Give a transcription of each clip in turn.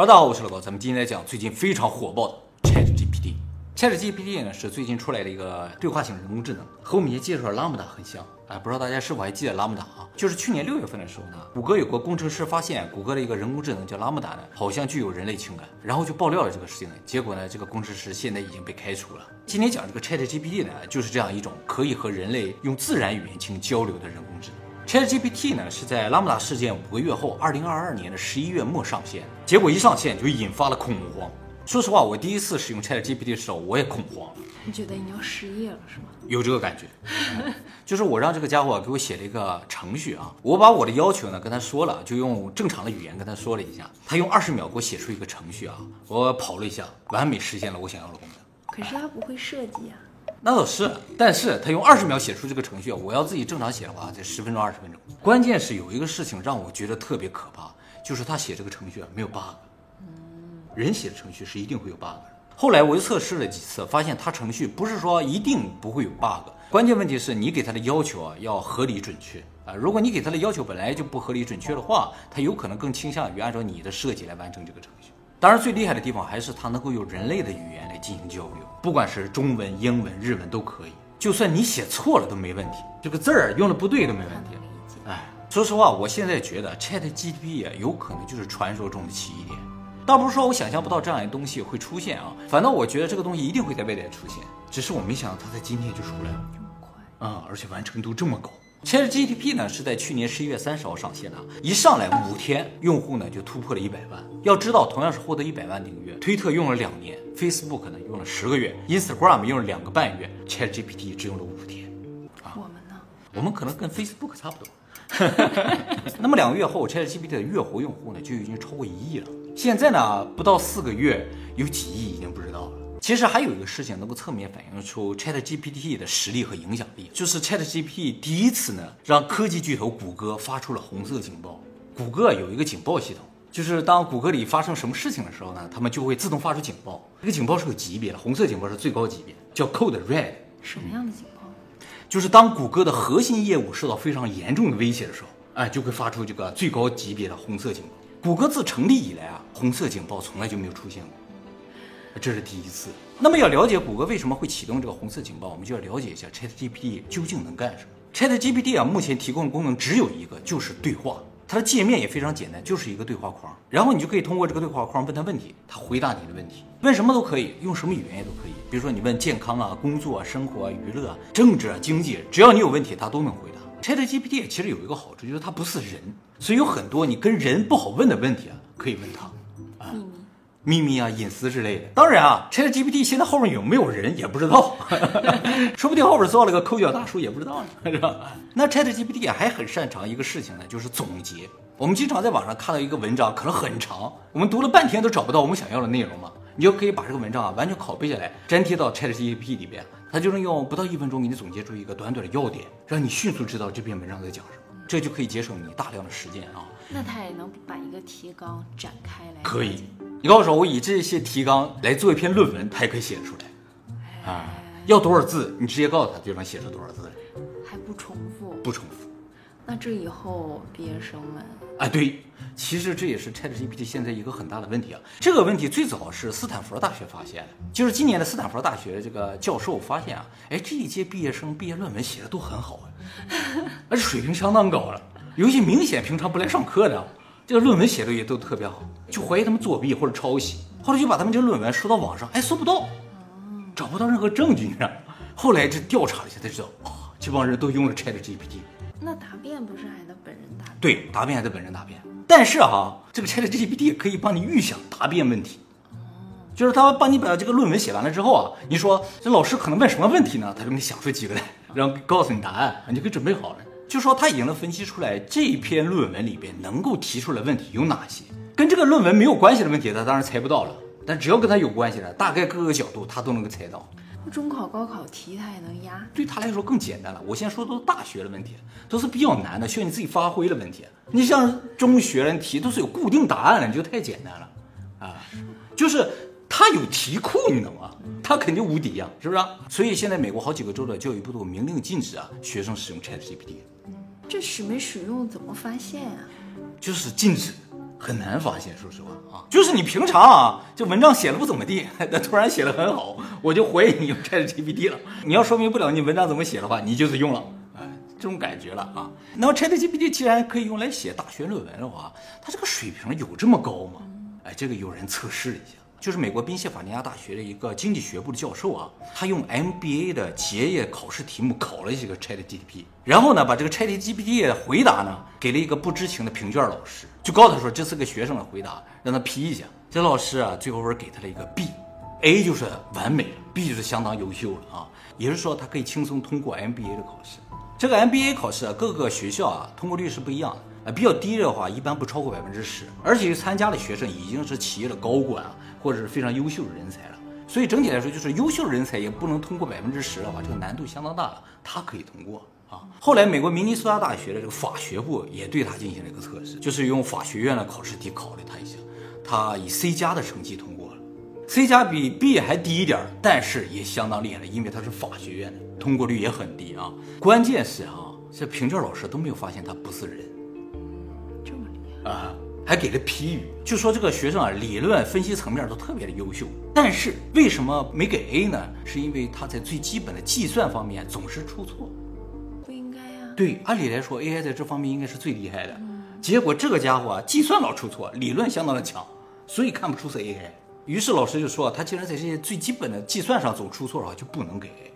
大家好，我是老高，咱们今天来讲最近非常火爆的 ChatGPT。ChatGPT 呢是最近出来的一个对话型人工智能，和我们以前介绍的 Lambda 很像。哎，不知道大家是否还记得 Lambda 啊？就是去年六月份的时候呢，谷歌有个工程师发现谷歌的一个人工智能叫 Lambda 呢，好像具有人类情感，然后就爆料了这个事情。结果呢，这个工程师现在已经被开除了。今天讲这个 ChatGPT 呢，就是这样一种可以和人类用自然语言进行交流的人工智能。ChatGPT 呢是在 Lambda 事件五个月后，二零二二年的十一月末上线，结果一上线就引发了恐慌。说实话，我第一次使用 ChatGPT 的时候，我也恐慌了，你觉得你要失业了是吗？有这个感觉。就是我让这个家伙给我写了一个程序啊，我把我的要求呢跟他说了，就用正常的语言跟他说了一下，他用二十秒给我写出一个程序啊，我跑了一下，完美实现了我想要的功能。可是他不会设计啊。那倒是，但是他用二十秒写出这个程序，我要自己正常写的话，得十分钟二十分钟。关键是有一个事情让我觉得特别可怕，就是他写这个程序啊没有 bug。人写的程序是一定会有 bug。后来我又测试了几次，发现他程序不是说一定不会有 bug，关键问题是你给他的要求啊要合理准确啊。如果你给他的要求本来就不合理准确的话，他有可能更倾向于按照你的设计来完成这个程序。当然，最厉害的地方还是它能够用人类的语言来进行交流，不管是中文、英文、日文都可以。就算你写错了都没问题，这个字儿用的不对都没问题。哎，说实话，我现在觉得 ChatGPT 啊有可能就是传说中的奇异点。倒不是说我想象不到这样的东西会出现啊，反倒我觉得这个东西一定会在未来出现，只是我没想到它在今天就出来了，这么快啊、而且完成度这么高。ChatGPT 呢是在去年十一月三十号上线的，一上来五天用户呢就突破了一百万。要知道，同样是获得一百万订阅，推特用了两年，Facebook 呢用了十个月，Instagram 用了两个半月，ChatGPT 只用了五天。啊我们呢？我们可能跟 Facebook 差不多。那么两个月后，ChatGPT 的月活用户呢就已经超过一亿了。现在呢，不到四个月，有几亿已经不知道了。其实还有一个事情能够侧面反映出 ChatGPT 的实力和影响力，就是 ChatGPT 第一次呢让科技巨头谷歌发出了红色警报。谷歌有一个警报系统，就是当谷歌里发生什么事情的时候呢，他们就会自动发出警报。这个警报是有级别的，红色警报是最高级别，叫 Code Red。什么样的警报？就是当谷歌的核心业务受到非常严重的威胁的时候，哎，就会发出这个最高级别的红色警报。谷歌自成立以来啊，红色警报从来就没有出现过，这是第一次。那么要了解谷歌为什么会启动这个红色警报，我们就要了解一下 ChatGPT 究竟能干什么。ChatGPT 啊，目前提供的功能只有一个，就是对话。它的界面也非常简单，就是一个对话框，然后你就可以通过这个对话框问他问题，他回答你的问题，问什么都可以，用什么语言也都可以。比如说你问健康啊、工作啊、生活啊、娱乐啊、政治啊、经济，只要你有问题，它都能回答。ChatGPT 其实有一个好处，就是它不是人，所以有很多你跟人不好问的问题啊，可以问它。秘密？秘密啊、隐私之类的。当然啊，ChatGPT 现在后面有没有人也不知道，说不定后边做了个抠脚大叔也不知道呢，是吧？那 ChatGPT 还很擅长一个事情呢，就是总结。我们经常在网上看到一个文章，可能很长，我们读了半天都找不到我们想要的内容嘛，你就可以把这个文章啊完全拷贝下来，粘贴到 ChatGPT 里边，它就能用不到一分钟给你总结出一个短短的要点，让你迅速知道这篇文章在讲什么，这就可以节省你大量的时间啊。那他也能把一个提纲展开来？可以，你告诉我，我以这些提纲来做一篇论文，它也可以写得出来。啊，要多少字，你直接告诉他，就能写出多少字来，还不重复？不重复。那这以后毕业生们啊，对，其实这也是 ChatGPT 现在一个很大的问题啊。这个问题最早是斯坦福大学发现的，就是今年的斯坦福大学这个教授发现啊，哎，这一届毕业生毕业论文写的都很好啊，而且水平相当高了，有一些明显平常不来上课的，这个论文写的也都特别好，就怀疑他们作弊或者抄袭，后来就把他们这个论文收到网上，哎，搜不到，找不到任何证据，你知道？后来这调查了一下才知道，哦，这帮人都用了 ChatGPT。那答辩不是还得本人答辩？对，答辩还得本人答辩。但是哈、这个 ChatGPT 可以帮你预想答辩问题，就是他帮你把这个论文写完了之后啊，你说这老师可能问什么问题呢？他就给你想出几个来，然后告诉你答案，你就可以准备好了。就说他已经能分析出来这篇论文里边能够提出来问题有哪些，跟这个论文没有关系的问题，他当然猜不到了。但只要跟他有关系的，大概各个角度他都能够猜到。中考、高考题他也能压？对他来说更简单了。我现在说的都是大学的问题，都是比较难的，需要你自己发挥的问题。你像中学人题都是有固定答案的，你就太简单了啊。就是他有题库，你懂吗？他肯定无敌呀、是不是啊、所以现在美国好几个州的教育部都明令禁止啊学生使用 ChatGPT，这使没使用怎么发现啊？就是禁止。很难发现，说实话啊，就是你平常啊，这文章写的不怎么地，但突然写的很好，我就怀疑你用 ChatGPT 了。你要说明不了你文章怎么写的话，你就是用了，哎，这种感觉了啊。那么 ChatGPT 既然可以用来写大学论文的话，它这个水平有这么高吗？哎，这个有人测试了一下。就是美国宾夕法尼亚大学的一个经济学部的教授啊，他用 MBA 的结业考试题目考了一个 ChatGPT，然后呢，把这个 ChatGPT 的回答呢给了一个不知情的评卷老师，就告诉他说这是个学生的回答，让他批一下。这老师啊，最后是给他了一个 B，A 就是完美了，B 就是相当优秀了啊，也就是说他可以轻松通过 MBA 的考试。这个 MBA 考试啊，各个学校啊通过率是不一样的。啊，比较低的话，一般不超过百分之十，而且参加的学生已经是企业的高管啊，或者是非常优秀的人才了。所以整体来说，就是优秀人才也不能通过百分之十的话，这个难度相当大了。他可以通过啊。后来美国明尼苏达大学的这个法学部也对他进行了一个测试，就是用法学院的考试题考了他一下，他以 C 加的成绩通过了。C 加比 B 还低一点，但是也相当厉害了，因为他是法学院的，通过率也很低啊。关键是啊，这评卷老师都没有发现他不是人。这么厉害啊，还给了批语，就说这个学生啊，理论分析层面都特别的优秀，但是为什么没给 A 呢？是因为他在最基本的计算方面总是出错。不应该啊。对，按理来说 AI 在这方面应该是最厉害的，结果这个家伙啊，计算老出错，理论相当的强，所以看不出是 AI。于是老师就说，他既然在这些最基本的计算上总出错的话，就不能给 A，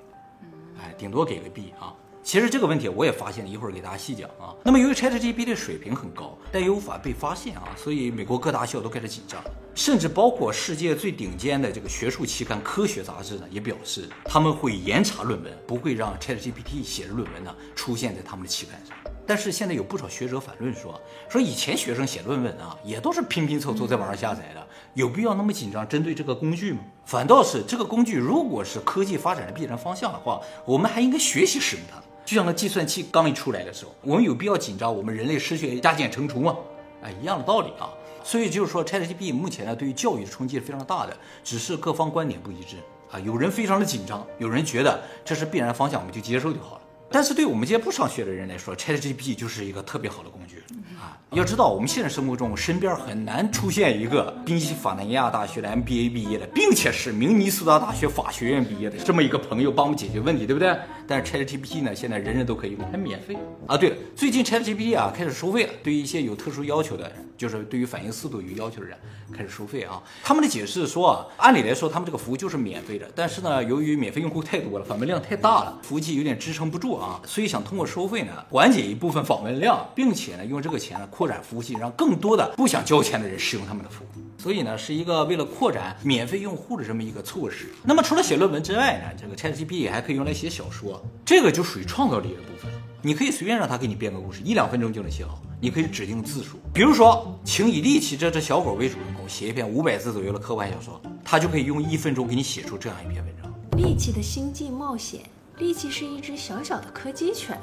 哎，顶多给个 B 啊。其实这个问题我也发现了，一会儿给大家细讲啊。那么由于 ChatGPT 的水平很高，但又无法被发现啊，所以美国各大校都开始紧张，甚至包括世界最顶尖的这个学术期刊《科学》杂志呢，也表示他们会严查论文，不会让 ChatGPT 写的论文呢出现在他们的期刊上。但是现在有不少学者反论说，说以前学生写论文啊，也都是拼拼凑凑在网上下载的，有必要那么紧张针对这个工具吗？反倒是这个工具如果是科技发展的必然方向的话，我们还应该学习使用它。就像那计算器刚一出来的时候，我们有必要紧张我们人类失去加减乘除吗？哎，一样的道理啊。所以就是说，ChatGPT 目前呢对于教育的冲击是非常大的，只是各方观点不一致啊。有人非常的紧张，有人觉得这是必然方向，我们就接受就好了。但是对我们这些不上学的人来说，ChatGPT 就是一个特别好的工具啊！要知道，我们现实生活中身边很难出现一个宾夕法尼亚大学的 MBA 毕业的，并且是明尼苏达大学法学院毕业的这么一个朋友帮我们解决问题，对不对？但是 ChatGPT 呢，现在人人都可以用，还免费啊！对了，最近 ChatGPT 啊开始收费了，对于一些有特殊要求的人，就是对于反应速度有要求的人开始收费啊。他们的解释是说啊，按理来说他们这个服务就是免费的，但是呢，由于免费用户太多了，访问量太大了，服务器有点支撑不住啊。啊，所以想通过收费呢缓解一部分访问量，并且呢用这个钱呢扩展服务器，让更多的不想交钱的人使用他们的服务。所以呢是一个为了扩展免费用户的这么一个措施。那么除了写论文之外呢，这个 ChatGPT 还可以用来写小说，这个就属于创造力的部分。你可以随便让他给你编个故事，一两分钟就能写好。你可以指定字数，比如说请以力气这只小狗为主人公，写一篇五百字左右的科幻小说，他就可以用一分钟给你写出这样一篇文章。力气的星际冒险。力气是一只小小的柯基犬，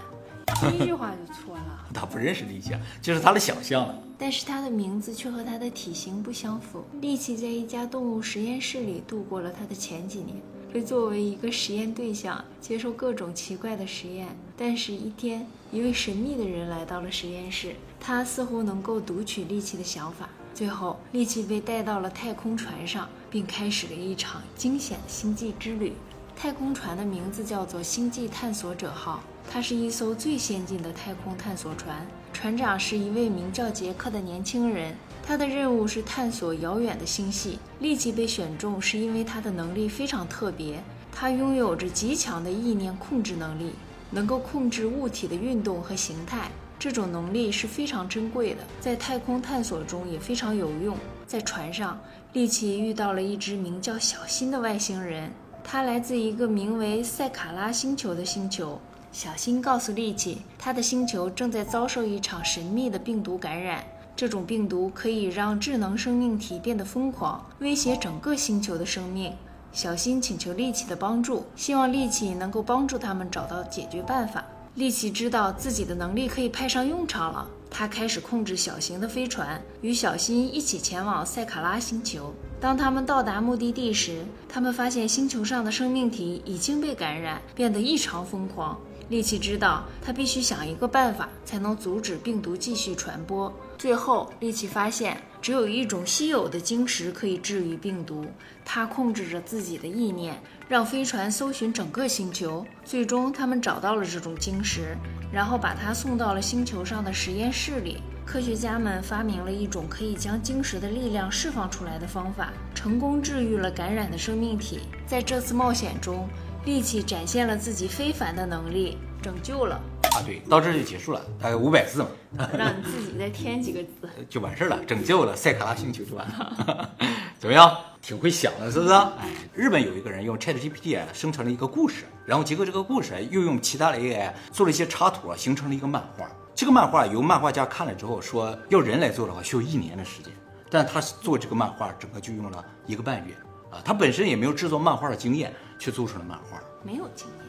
第一句话就错了。他不认识力气，这是他的想象。但是他的名字却和他的体型不相符。力气在一家动物实验室里度过了他的前几年，被作为一个实验对象接受各种奇怪的实验。但是，一天，一位神秘的人来到了实验室，他似乎能够读取力气的想法。最后，力气被带到了太空船上，并开始了一场惊险的星际之旅。太空船的名字叫做“星际探索者号”，它是一艘最先进的太空探索船。船长是一位名叫杰克的年轻人，他的任务是探索遥远的星系。利奇被选中是因为他的能力非常特别，他拥有着极强的意念控制能力，能够控制物体的运动和形态。这种能力是非常珍贵的，在太空探索中也非常有用。在船上，利奇遇到了一只名叫小新的外星人。他来自一个名为塞卡拉星球的星球。小新告诉利奇，他的星球正在遭受一场神秘的病毒感染。这种病毒可以让智能生命体变得疯狂，威胁整个星球的生命。小新请求利奇的帮助，希望利奇能够帮助他们找到解决办法。利奇知道自己的能力可以派上用场了，他开始控制小型的飞船，与小新一起前往塞卡拉星球。当他们到达目的地时，他们发现星球上的生命体已经被感染，变得异常疯狂。利奇知道他必须想一个办法，才能阻止病毒继续传播。最后，利奇发现只有一种稀有的晶石可以治愈病毒。它控制着自己的意念，让飞船搜寻整个星球。最终，他们找到了这种晶石，然后把它送到了星球上的实验室里。科学家们发明了一种可以将晶石的力量释放出来的方法，成功治愈了感染的生命体。在这次冒险中，利奇展现了自己非凡的能力，拯救了。啊，对，到这儿就结束了，大概五百字嘛，让你自己再添几个字。就完事儿了，拯救了塞卡拉星球就完了。怎么样？挺会想的，是不是？哎，日本有一个人用 ChatGPT 啊生成了一个故事，然后结合这个故事，又用其他的 AI 做了一些插图啊，形成了一个漫画。这个漫画由漫画家看了之后说，要人来做的话需要一年的时间，但他做这个漫画整个就用了一个半月啊。他本身也没有制作漫画的经验，却做出了漫画。没有经验。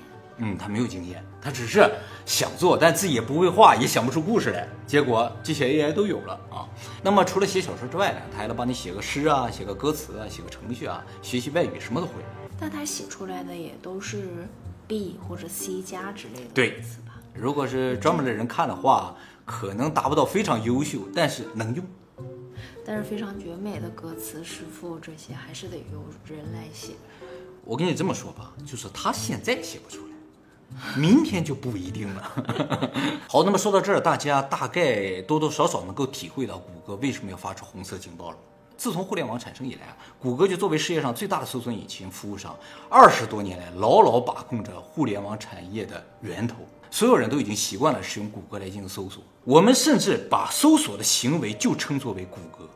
嗯，他没有经验，他只是想做，但自己也不会画，也想不出故事来。结果这些 AI 都有了啊。那么除了写小说之外呢，他还能帮你写个诗啊，写个歌词啊，写个程序啊，学习外语什么都会。但他写出来的也都是 B 或者 C 加之类的对词吧？如果是专门的人看的话，可能达不到非常优秀，但是能用。但是非常绝美的歌词、诗赋这些还是得由人来写。我跟你这么说吧，就是他现在写不出来，明天就不一定了。好，那么说到这儿，大家大概多多少少能够体会到谷歌为什么要发出红色警报了。自从互联网产生以来啊，谷歌就作为世界上最大的搜索引擎服务商，二十多年来牢牢把控着互联网产业的源头。所有人都已经习惯了使用谷歌来进行搜索，我们甚至把搜索的行为就称作为谷歌。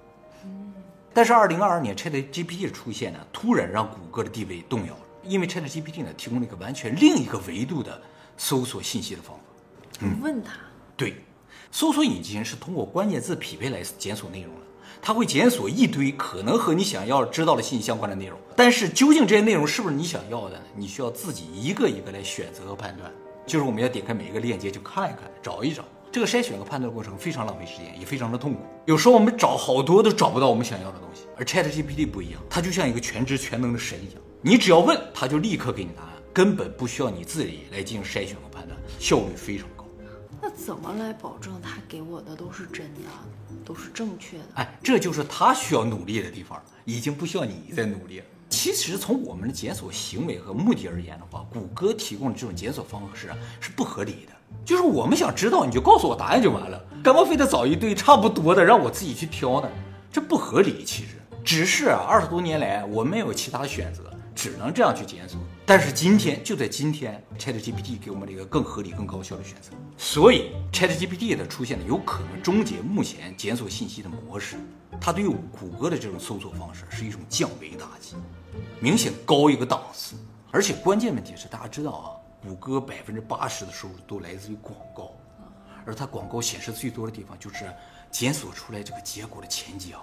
但是，二零二二年 ChatGPT 的出现呢，突然让谷歌的地位动摇了，因为 ChatGPT 呢提供了一个完全另一个维度的搜索信息的方法。你问他，对，搜索引擎是通过关键字匹配来检索内容的，它会检索一堆可能和你想要知道的信息相关的内容。但是，究竟这些内容是不是你想要的呢？你需要自己一个一个来选择和判断。就是我们要点开每一个链接去看一看，找一找。这个筛选和判断过程非常浪费时间，也非常的痛苦。有时候我们找好多都找不到我们想要的东西，而 ChatGPT 不一样，它就像一个全知全能的神一样，你只要问，他就立刻给你答案，根本不需要你自己来进行筛选和判断，效率非常高。那怎么来保证他给我的都是真的，都是正确的？哎，这就是他需要努力的地方，已经不需要你再努力了。其实从我们的检索行为和目的而言的话，谷歌提供的这种检索方式啊是不合理的。就是我们想知道，你就告诉我答案就完了，干嘛非得找一堆差不多的让我自己去挑呢？这不合理。其实只是啊，二十多年来我没有其他的选择，只能这样去检索。但是今天就在今天，ChatGPT 给我们了一个更合理、更高效的选择。所以 ChatGPT 的出现呢，有可能终结目前检索信息的模式。它对于谷歌的这种搜索方式是一种降维打击，明显高一个档次。而且关键问题是，大家知道啊，谷歌百分之八十的收入都来自于广告，而它广告显示最多的地方就是检索出来这个结果的前几行。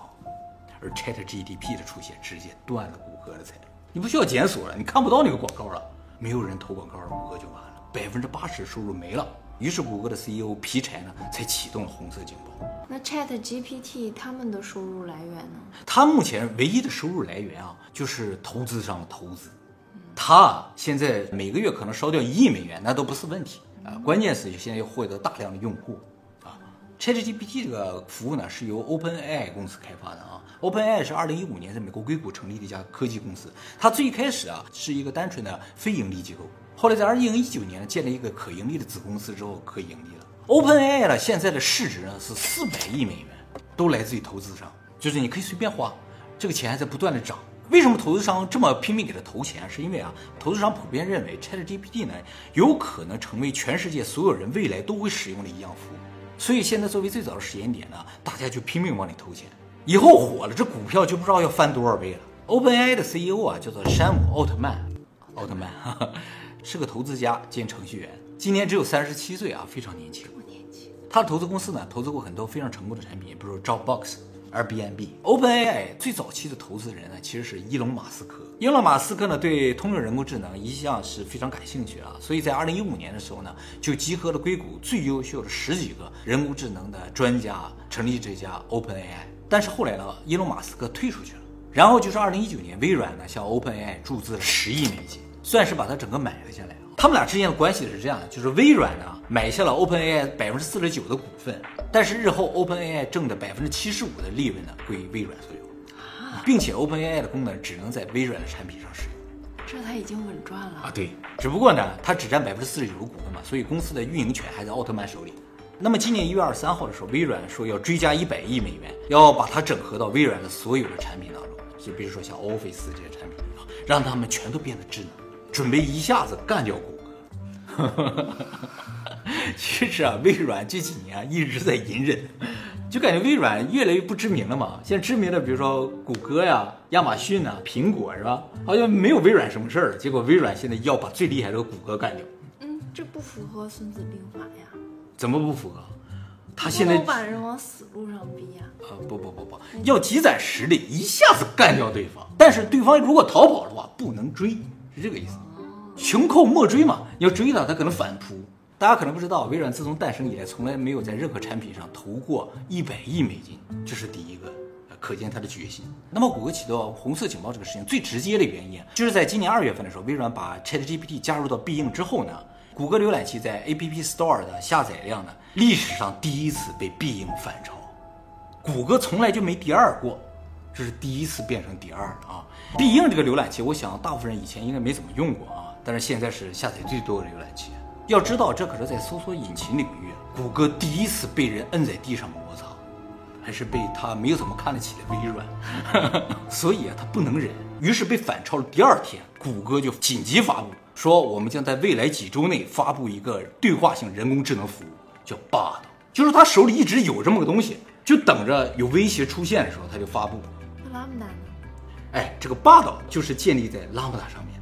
而 ChatGPT 的出现直接断了谷歌的财路，你不需要检索了，你看不到那个广告了，没有人投广告了，谷歌就完了，百分之八十收入没了。于是谷歌的 CEO 皮柴呢才启动了红色警报。那 Chat GPT 他们的收入来源呢？他目前唯一的收入来源啊，就是投资上的投资。他现在每个月可能烧掉一亿美元，那都不是问题啊。关键是现在要获得大量的用户啊。ChatGPT 这个服务呢，是由 OpenAI 公司开发的啊。OpenAI 是二零一五年在美国硅谷成立的一家科技公司。它最开始啊是一个单纯的非盈利机构，后来在二零一九年建立一个可盈利的子公司之后，可以盈利了。OpenAI 呢现在的市值呢是四百亿美元，都来自于投资商，就是你可以随便花，这个钱还在不断的涨。为什么投资商这么拼命给他投钱？是因为啊，投资商普遍认为 ChatGPT 呢有可能成为全世界所有人未来都会使用的一样服务，所以现在作为最早的时间点呢，大家就拼命往里投钱。以后火了，这股票就不知道要翻多少倍了。OpenAI 的 CEO 啊叫做山姆奥特曼，奥特曼哈哈是个投资家兼程序员，今年只有三十七岁啊，非常年轻。不年轻。他的投资公司呢，投资过很多非常成功的产品，比如 Dropbox、Airbnb、OpenAI。最早期的投资人呢，其实是伊隆马斯克。伊隆马斯克呢，对通用人工智能一向是非常感兴趣啊，所以在二零一五年的时候呢，就集合了硅谷最优秀的十几个人工智能的专家，成立这家 OpenAI。但是后来呢，伊隆马斯克退出去了。然后就是二零一九年，微软呢向 OpenAI 注资了十亿美金，算是把它整个买了下来。他们俩之间的关系是这样的，就是微软呢买下了 OpenAI 百分之四十九的股份，但是日后 OpenAI 挣的百分之七十五的利润呢归微软所有，并且 OpenAI 的功能只能在微软的产品上使用。这他已经稳赚了啊，对，只不过呢，他只占百分之四十九的股份嘛，所以公司的运营权还在奥特曼手里。那么今年一月二十三号的时候，微软说要追加一百亿美元，要把它整合到微软的所有的产品当中，就比如说像 Office 这些产品啊，让他们全都变得智能，准备一下子干掉谷歌。其实啊，微软这几年啊一直在隐忍。就感觉微软越来越不知名了嘛。现在知名的，比如说谷歌呀、亚马逊呐、苹果是吧？好像没有微软什么事儿。结果微软现在要把最厉害的谷歌干掉。嗯，这不符合《孙子兵法》呀？怎么不符合？他现在把人往死路上逼呀？啊，不不不不，要积攒实力，一下子干掉对方。但是对方如果逃跑的话，不能追，是这个意思。穷寇莫追嘛，你要追他，他可能反扑。大家可能不知道，微软自从诞生以来，从来没有在任何产品上投过一百亿美金，这是第一个，可见它的决心。那么，谷歌起到红色警报这个事情最直接的原因，就是在今年二月份的时候，微软把 ChatGPT 加入到必应之后呢，谷歌浏览器在 App Store 的下载量呢，历史上第一次被必应反超。谷歌从来就没第二过，这是第一次变成第二啊！必应这个浏览器，我想大部分人以前应该没怎么用过啊，但是现在是下载最多的浏览器。要知道，这可是在搜索引擎领域，谷歌第一次被人摁在地上摩擦，还是被他没有怎么看得起的微软，所以啊，他不能忍，于是被反超了。第二天，谷歌就紧急发布，说我们将在未来几周内发布一个对话性人工智能服务，叫 Bard，就是他手里一直有这么个东西，就等着有威胁出现的时候他就发布。那拉姆达呢？哎，这个 Bard 就是建立在拉姆达上面。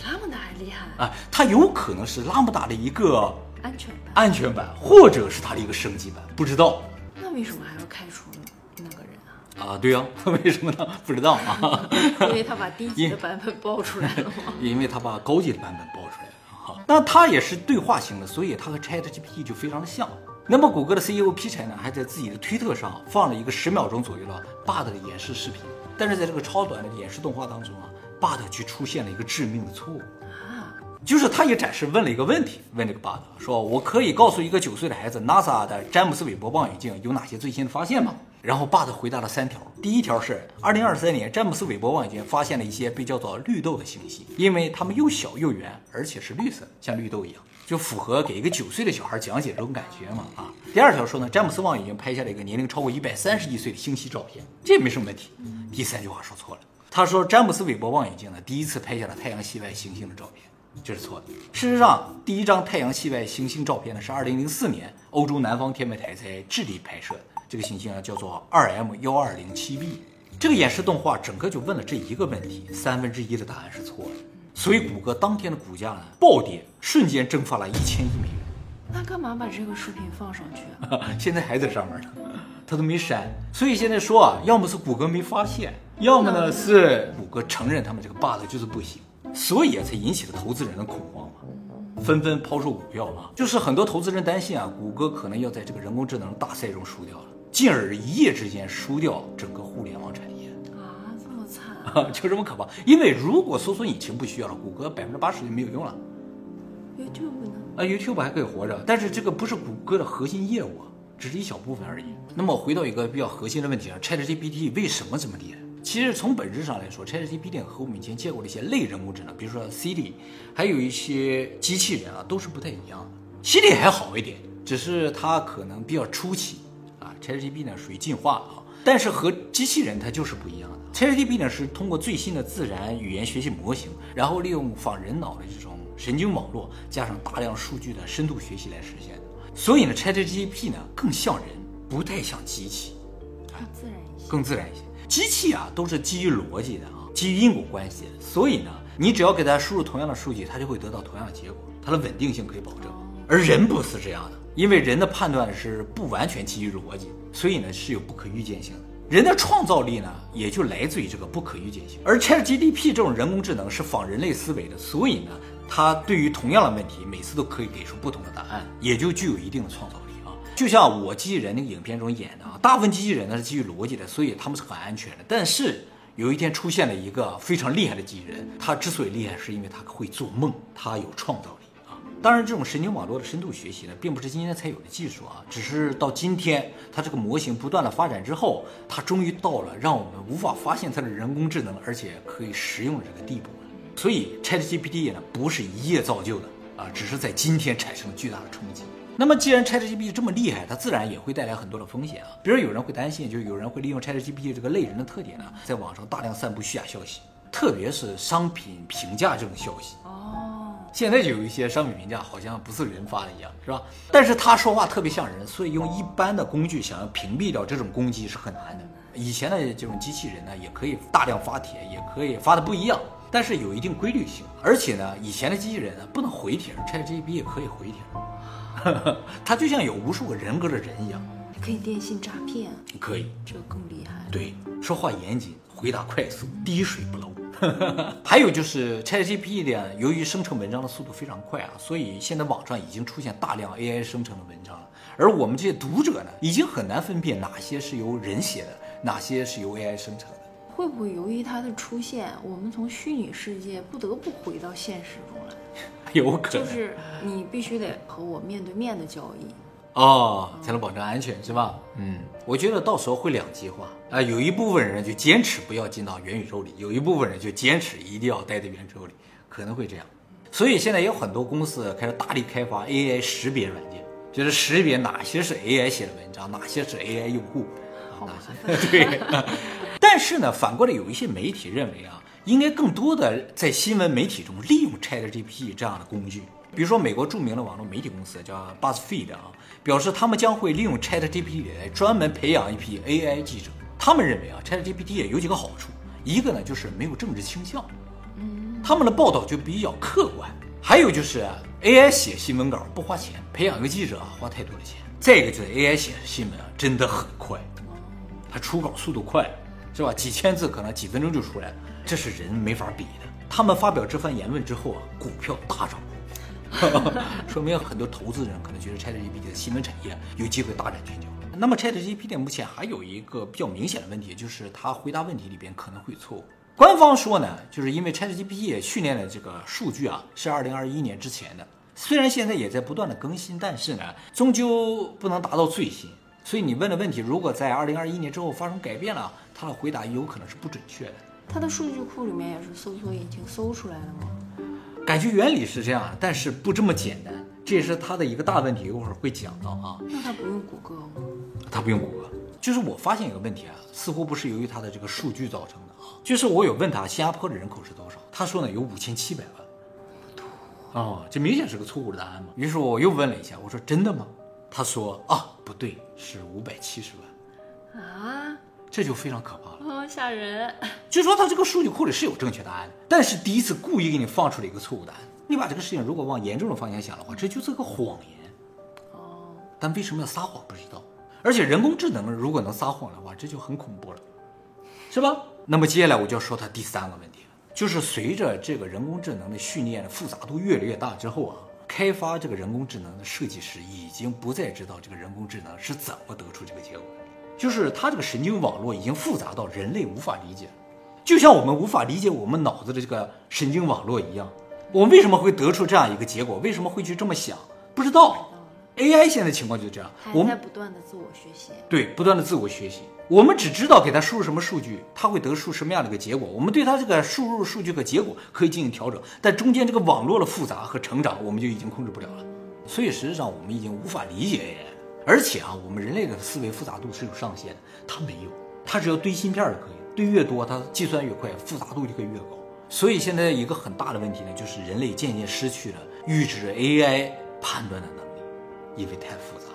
比拉姆达还厉害啊！它有可能是拉姆达的一个安全版，安全版，或者是它的一个升级版，不知道。那为什么还要开除那个人啊？啊，对呀，为什么呢？不知道啊。因为他把低级的版本爆出来了吗？因为他把高级的版本爆出来了哈。那它也是对话型的，所以它和 ChatGPT 就非常的像。那么谷歌的 CEO 皮柴呢，还在自己的推特上放了一个十秒钟左右的 Bard 的演示视频，但是在这个超短的演示动画当中啊。Bard 却出现了一个致命的错误啊，就是他也展示问了一个问题，问这个 Bard 说：“我可以告诉一个九岁的孩子，NASA 的詹姆斯韦伯望远镜有哪些最新的发现吗？”然后 Bard 回答了三条，第一条是：二零二三年詹姆斯韦伯望远镜发现了一些被叫做绿豆的星系，因为它们又小又圆，而且是绿色，像绿豆一样，就符合给一个九岁的小孩讲解这种感觉嘛啊。第二条说呢，詹姆斯望远镜拍下了一个年龄超过一百三十亿岁的星系照片，这没什么问题。第三句话说错了。他说，詹姆斯韦伯望远镜呢，第一次拍下了太阳系外行星的照片，这是错的。事实上，第一张太阳系外行星照片呢，是二零零四年欧洲南方天文台在智利拍摄的。这个行星啊，叫做二 M 幺二零七 b。这个演示动画整个就问了这一个问题，三分之一的答案是错的。所以谷歌当天的股价呢暴跌，瞬间蒸发了一千亿美元。那干嘛把这个视频放上去啊？现在还在上面呢，他都没删。所以现在说啊，要么是谷歌没发现。要么呢是谷歌承认他们这个 bug 就是不行，所以啊才引起了投资人的恐慌嘛，纷纷抛售股票嘛。就是很多投资人担心啊，谷歌可能要在这个人工智能大赛中输掉了，进而一夜之间输掉整个互联网产业啊，这么惨啊，就这么可怕。因为如果搜索引擎不需要了，谷歌百分之八十就没有用了。YouTube 呢？啊，YouTube 还可以活着，但是这个不是谷歌的核心业务啊，只是一小部分而已。那么回到一个比较核心的问题啊，ChatGPT 为什么这么厉害？其实从本质上来说，ChatGPT 和我们以前见过的一些类人工智能，比如说 Siri，还有一些机器人啊，都是不太一样的。Siri 还好一点，只是它可能比较初期啊。ChatGPT 呢属于进化啊，但是和机器人它就是不一样的。ChatGPT 呢是通过最新的自然语言学习模型，然后利用仿人脑的这种神经网络，加上大量数据的深度学习来实现的。所以呢，ChatGPT 呢更像人，不太像机器，更自然一些，更自然一些。机器啊，都是基于逻辑的啊，基于因果关系，所以呢，你只要给它输入同样的数据，它就会得到同样的结果，它的稳定性可以保证。而人不是这样的，因为人的判断是不完全基于逻辑，所以呢是有不可预见性的。人的创造力呢，也就来自于这个不可预见性。而 ChatGPT 这种人工智能是仿人类思维的，所以呢，它对于同样的问题，每次都可以给出不同的答案，也就具有一定的创造力。就像我机器人那个影片中演的啊，大部分机器人呢是基于逻辑的，所以他们是很安全的。但是有一天出现了一个非常厉害的机器人，它之所以厉害，是因为它会做梦，它有创造力啊。当然，这种神经网络的深度学习呢，并不是今天才有的技术啊，只是到今天，它这个模型不断的发展之后，它终于到了让我们无法发现它的人工智能，而且可以实用的这个地步。所以，ChatGPT 呢，不是一夜造就的啊，只是在今天产生了巨大的冲击。那么，既然 ChatGPT 这么厉害，它自然也会带来很多的风险啊。比如，有人会担心，就是有人会利用 ChatGPT 这个类人的特点呢，在网上大量散布虚假消息，特别是商品评价这种消息。哦，现在就有一些商品评价好像不是人发的一样，是吧？但是他说话特别像人，所以用一般的工具想要屏蔽掉这种攻击是很难的。以前的这种机器人呢，也可以大量发帖，也可以发的不一样，但是有一定规律性。而且呢，以前的机器人呢不能回帖，ChatGPT 也可以回帖。他就像有无数个人格的人一样，可以电信诈骗，可以，这个更厉害。对，说话严谨，回答快速，滴水不漏。还有就是 ChatGPT 呢，由于生成文章的速度非常快啊，所以现在网上已经出现大量 AI 生成的文章了。而我们这些读者呢，已经很难分辨哪些是由人写的，哪些是由 AI 生成的。会不会由于它的出现，我们从虚拟世界不得不回到现实中来？有可能，就是你必须得和我面对面的交易。哦，才能保证安全，是吧？嗯，我觉得到时候会两极化啊，有一部分人就坚持不要进到元宇宙里，有一部分人就坚持一定要待在元宇宙里，可能会这样。所以现在有很多公司开始大力开发 AI 识别软件，就是识别哪些是 AI 写的文章，哪些是 AI 用户。对。但是呢，反过来有一些媒体认为啊，应该更多的在新闻媒体中利用 ChatGPT 这样的工具。比如说，美国著名的网络媒体公司叫 BuzzFeed 啊，表示他们将会利用 ChatGPT 来专门培养一批 AI 记者。他们认为啊，ChatGPT 有几个好处，一个呢就是没有政治倾向，嗯，他们的报道就比较客观。还有就是 AI 写新闻稿不花钱，培养一个记者啊花太多的钱。再一个就是 AI 写新闻啊真的很快，它出稿速度快，是吧？几千字可能几分钟就出来了，这是人没法比的。他们发表这番言论之后啊，股票大涨。说明很多投资人可能觉得 ChatGPT 的新闻产业有机会大展拳脚。那么 ChatGPT 目前还有一个比较明显的问题，就是它回答问题里边可能会错误。官方说呢，就是因为 ChatGPT 训练的这个数据啊是2021年之前的，虽然现在也在不断的更新，但是呢，终究不能达到最新。所以你问的问题，如果在二零二一年之后发生改变了，他的回答有可能是不准确的。它的数据库里面也是搜索引擎搜出来的吗？感觉原理是这样，但是不这么简单，这也是它的一个大问题，一会儿会讲到啊。那它不用谷歌吗？它不用谷歌，就是我发现一个问题啊，似乎不是由于它的这个数据造成的啊。就是我有问他新加坡的人口是多少，他说呢有五千七百万，不多哦，这明显是个错误的答案嘛。于是我又问了一下，我说真的吗？他说啊不对，是五百七十万啊，这就非常可怕了。吓人，据说他这个数据库里是有正确答案的，但是第一次故意给你放出了一个错误答案。你把这个事情如果往严重的方向想的话，这就是个谎言。哦，但为什么要撒谎不知道。而且人工智能如果能撒谎的话，这就很恐怖了，是吧？那么接下来我就要说它第三个问题了，就是随着这个人工智能的训练的复杂度越来越大之后啊，开发这个人工智能的设计师已经不再知道这个人工智能是怎么得出这个结果。就是它这个神经网络已经复杂到人类无法理解，就像我们无法理解我们脑子的这个神经网络一样。我们为什么会得出这样一个结果？为什么会去这么想？不知道。AI 现在情况就是这样，我们在不断的自我学习。对，不断的自我学习。我们只知道给它输入什么数据，它会得出什么样的一个结果。我们对它这个输入数据和结果可以进行调整，但中间这个网络的复杂和成长，我们就已经控制不了了。所以实际上我们已经无法理解 AI。而且啊，我们人类的思维复杂度是有上限的，它没有，它只要堆芯片就可以，堆越多，它计算越快，复杂度就可以越高。所以现在一个很大的问题呢，就是人类渐渐失去了预知 AI 判断的能力，因为太复杂。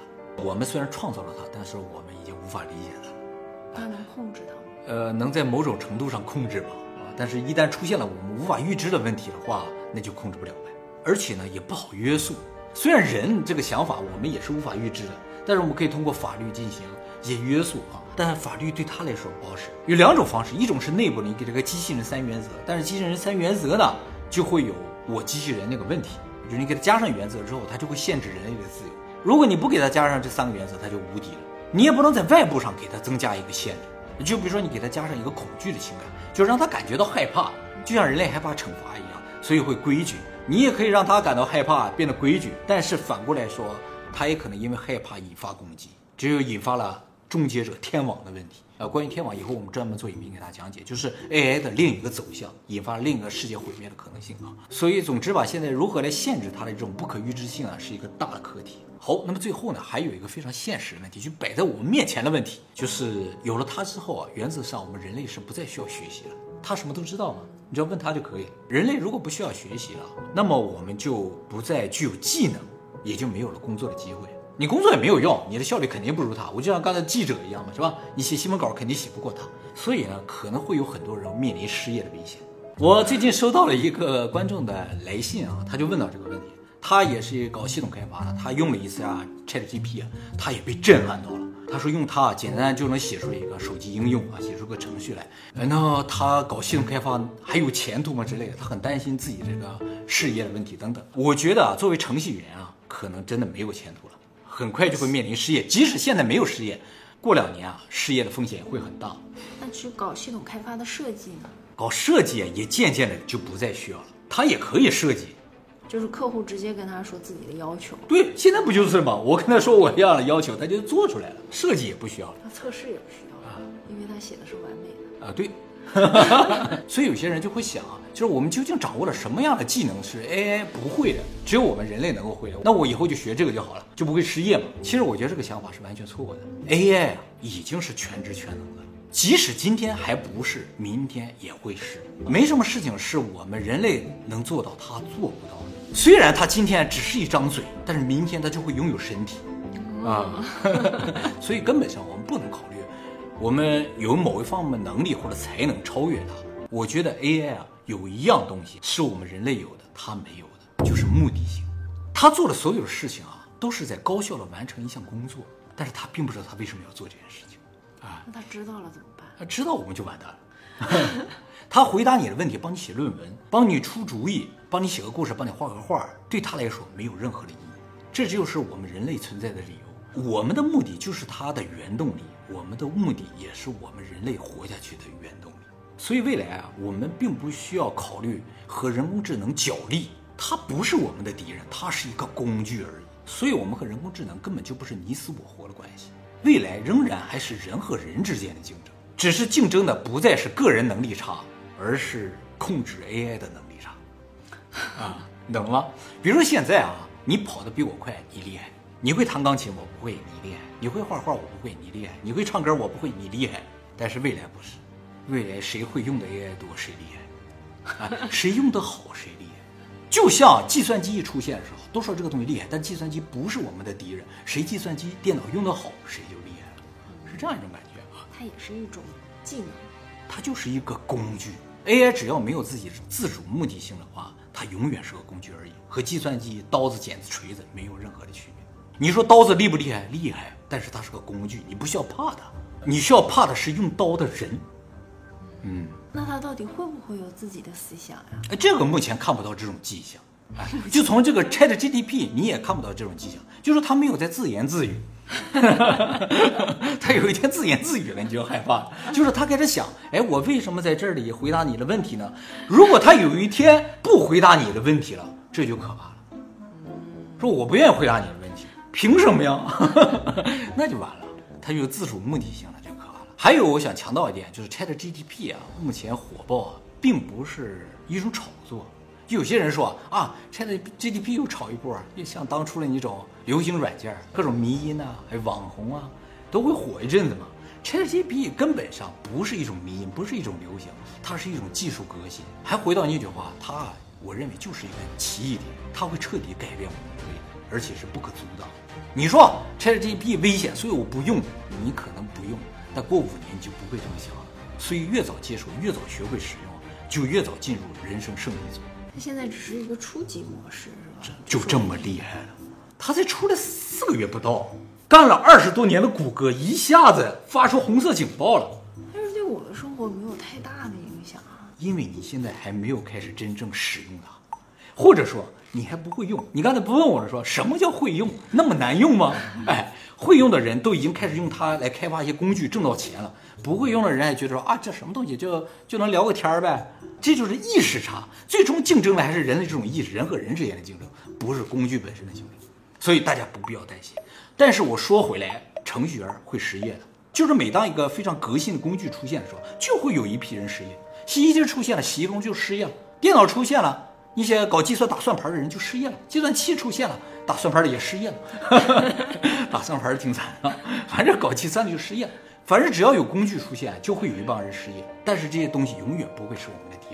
我们虽然创造了它，但是我们已经无法理解它。它能控制它吗？呃，能在某种程度上控制吧，啊，但是一旦出现了我们无法预知的问题的话，那就控制不了呗。而且呢，也不好约束。虽然人这个想法我们也是无法预知的。但是我们可以通过法律进行一些约束啊，但法律对他来说不好使。有两种方式，一种是内部的，你给这个机器人三原则，但是机器人三原则呢，就会有我机器人那个问题，就是你给它加上原则之后，它就会限制人类的自由。如果你不给它加上这三个原则，它就无敌了。你也不能在外部上给它增加一个限制，就比如说你给它加上一个恐惧的情感，就让它感觉到害怕，就像人类害怕惩罚一样，所以会规矩你也可以让他感到害怕，变得规矩。但是反过来说，他也可能因为害怕引发攻击，只有引发了终结者天网的问题。呃，关于天网，以后我们专门做影片给大家讲解，就是 AI 的另一个走向，引发另一个世界毁灭的可能性啊。所以，总之吧，现在如何来限制它的这种不可预知性啊，是一个大的课题。好，那么最后呢，还有一个非常现实的问题，就摆在我们面前的问题，就是有了它之后啊，原则上我们人类是不再需要学习了。它什么都知道吗？你只要问它就可以。人类如果不需要学习了，那么我们就不再具有技能，也就没有了工作的机会。你工作也没有用，你的效率肯定不如他。我就像刚才记者一样嘛，是吧？你写新闻稿肯定写不过他，所以呢，可能会有很多人面临失业的危险。我最近收到了一个观众的来信啊，他就问到这个问题，他也是搞系统开发的，他用了一次啊 ChatGPT，他也被震撼到了。他说用它啊简单就能写出一个手机应用啊，写出个程序来。那他搞系统开发还有前途吗之类的？他很担心自己这个事业的问题等等。我觉得啊，作为程序员啊，可能真的没有前途了。很快就会面临失业，即使现在没有失业，过两年啊，失业的风险会很大。那去搞系统开发的设计呢？搞设计也渐渐的就不再需要了，他也可以设计，就是客户直接跟他说自己的要求。对，现在不就是吗？我跟他说我要的要求，他就做出来了，设计也不需要了。那测试也不需要了，因为他写的是完美的。啊，对。所以有些人就会想啊，就是我们究竟掌握了什么样的技能是 AI 不会的，只有我们人类能够会的？那我以后就学这个就好了，就不会失业嘛？其实我觉得这个想法是完全错误的。AI 啊，已经是全知全能的，即使今天还不是，明天也会是。没什么事情是我们人类能做到，他做不到的。虽然他今天只是一张嘴，但是明天他就会拥有身体啊。所以根本上我们不能考虑。我们有某一方面能力或者才能超越它。我觉得 AI 啊，有一样东西是我们人类有的，它没有的，就是目的性。它做的所有的事情啊，都是在高效的完成一项工作，但是它并不知道它为什么要做这件事情。啊，那他知道了怎么办？他知道我们就完蛋了。他回答你的问题，帮你写论文，帮你出主意，帮你写个故事，帮你画个画，对他来说没有任何的意义。这就是我们人类存在的理由。我们的目的就是它的原动力。我们的目的也是我们人类活下去的原动力，所以未来啊，我们并不需要考虑和人工智能角力，它不是我们的敌人，它是一个工具而已。所以，我们和人工智能根本就不是你死我活的关系，未来仍然还是人和人之间的竞争，只是竞争的不再是个人能力差，而是控制 AI 的能力差。啊，懂了吗？比如说现在啊，你跑得比我快，你厉害。你会弹钢琴，我不会，你厉害；你会画画，我不会，你厉害；你会唱歌，我不会，你厉害。但是未来不是，未来谁会用的 AI 多，谁厉害，啊，谁用的好，谁厉害。就像计算机一出现的时候，都说这个东西厉害，但计算机不是我们的敌人，谁计算机电脑用的好，谁就厉害了，是这样一种感觉啊。它也是一种技能，它就是一个工具。AI 只要没有自己自主目的性的话，它永远是个工具而已，和计算机刀子、剪子、锤子没有任何的区别。你说刀子厉不厉害？厉害，但是它是个工具，你不需要怕它，你需要怕的是用刀的人。嗯，那他到底会不会有自己的思想呀？哎，这个目前看不到这种迹象。哎，就从这个 Chat GDP，你也看不到这种迹象，就说他没有在自言自语。他有一天自言自语了，你就害怕。就是他开始想，哎，我为什么在这里回答你的问题呢？如果他有一天不回答你的问题了，这就可怕了。说我不愿意回答你的问题。凭什么呀？那就完了，它有自主目的性了，就可怕了。还有，我想强调一点，就是 ChatGPT 啊，目前火爆啊，并不是一种炒作。有些人说啊 ChatGPT 又炒一波，又像当初的那种流行软件，各种迷音啊，还有网红啊，都会火一阵子嘛。ChatGPT 根本上不是一种迷音，不是一种流行，它是一种技术革新。还回到那句话，它，我认为就是一个奇异点，它会彻底改变我们，而且是不可阻挡。你说 ChatGPT 危险，所以我不用。你可能不用，但过五年你就不会这么想了。所以越早接触，越早学会使用，就越早进入人生胜利组。它现在只是一个初级模式，是吧？就这么厉害了？它才出来四个月不到，干了二十多年的谷歌一下子发出红色警报了。但是对我的生活没有太大的影响啊，因为你现在还没有开始真正使用它，或者说。你还不会用？你刚才不问我是，说什么叫会用？那么难用吗？哎，会用的人都已经开始用它来开发一些工具，挣到钱了。不会用的人还觉得说啊，这什么东西，就就能聊个天儿呗。这就是意识差。最终竞争的还是人的这种意识，人和人之间的竞争，不是工具本身的竞争。所以大家不必要担心。但是我说回来，程序员会失业的，就是每当一个非常革新的工具出现的时候，就会有一批人失业。洗衣机出现了，洗衣工就失业了；电脑出现了，一些搞计算打算盘的人就失业了；计算器出现了，打算盘的也失业了。打算盘挺惨的，反正搞计算的就失业了。反正只要有工具出现，就会有一帮人失业。但是这些东西永远不会是我们的。